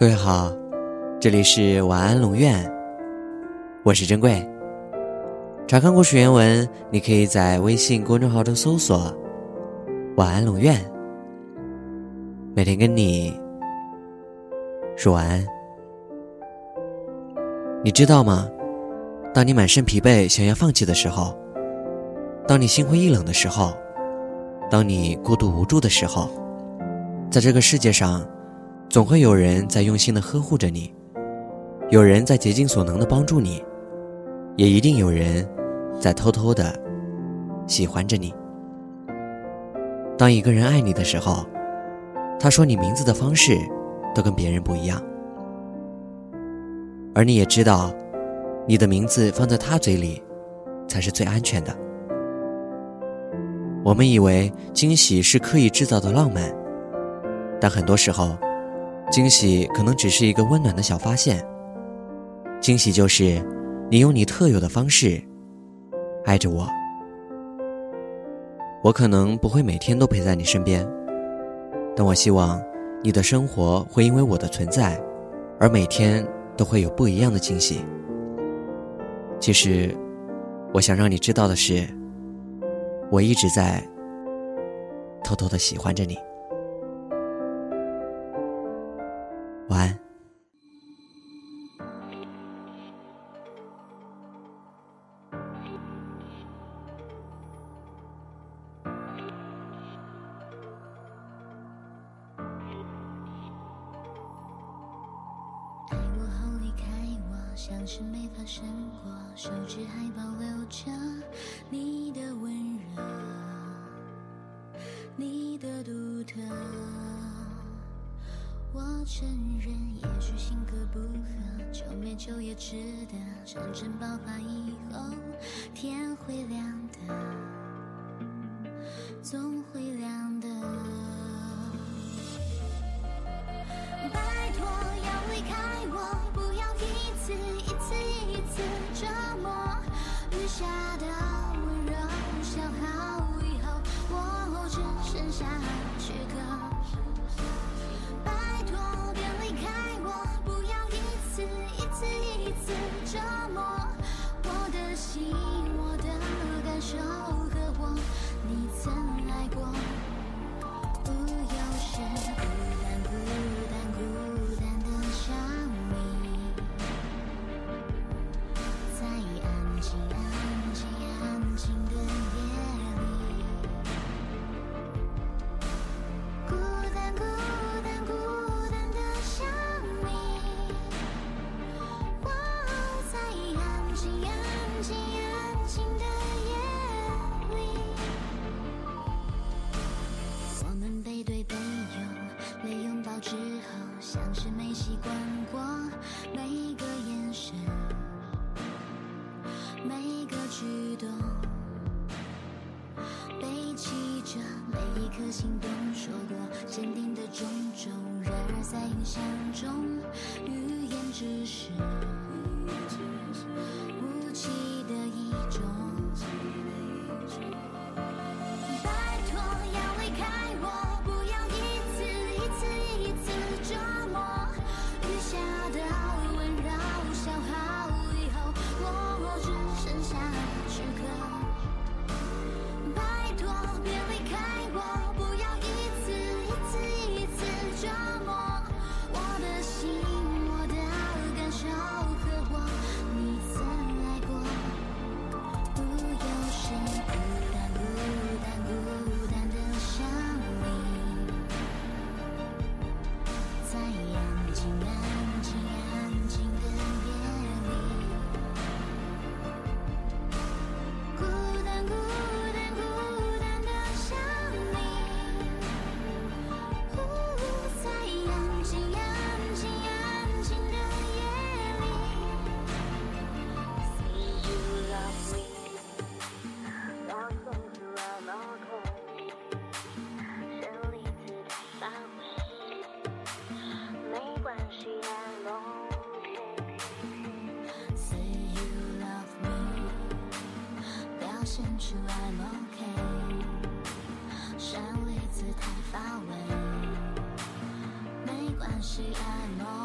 各位好，这里是晚安龙院，我是珍贵。查看故事原文，你可以在微信公众号中搜索“晚安龙院”，每天跟你说晚安。你知道吗？当你满身疲惫想要放弃的时候，当你心灰意冷的时候，当你孤独无助的时候，在这个世界上。总会有人在用心的呵护着你，有人在竭尽所能的帮助你，也一定有人在偷偷的喜欢着你。当一个人爱你的时候，他说你名字的方式都跟别人不一样，而你也知道，你的名字放在他嘴里才是最安全的。我们以为惊喜是刻意制造的浪漫，但很多时候。惊喜可能只是一个温暖的小发现。惊喜就是，你用你特有的方式爱着我。我可能不会每天都陪在你身边，但我希望你的生活会因为我的存在，而每天都会有不一样的惊喜。其实，我想让你知道的是，我一直在偷偷的喜欢着你。晚安。爱我后离开我，像是没发生过，手指还保留着你的温热，你的独特。我承认，也许性格不合，久没久也值得。战争爆发以后，天会亮的，总不要神候，像是没习惯过每个眼神，每个举动，背弃着每一颗心动，说过坚定的种种，然而在印象中，语言只是无期的一种。陷出 i'm okay 擅离姿态乏味没关系 i'm OK